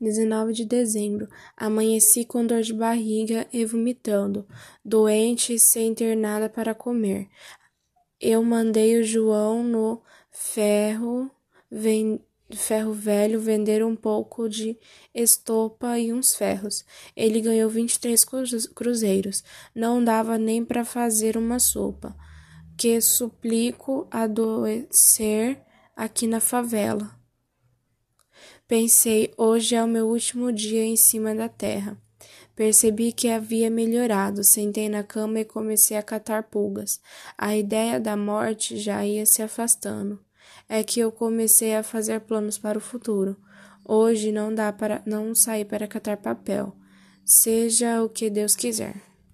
19 de dezembro. Amanheci com dor de barriga e vomitando, doente e sem ter nada para comer. Eu mandei o João no ferro, ferro velho vender um pouco de estopa e uns ferros. Ele ganhou 23 cruzeiros. Não dava nem para fazer uma sopa. Que suplico adoecer aqui na favela. Pensei, hoje é o meu último dia em cima da terra. Percebi que havia melhorado, sentei na cama e comecei a catar pulgas. A ideia da morte já ia se afastando. É que eu comecei a fazer planos para o futuro. Hoje não dá para não sair para catar papel. Seja o que Deus quiser.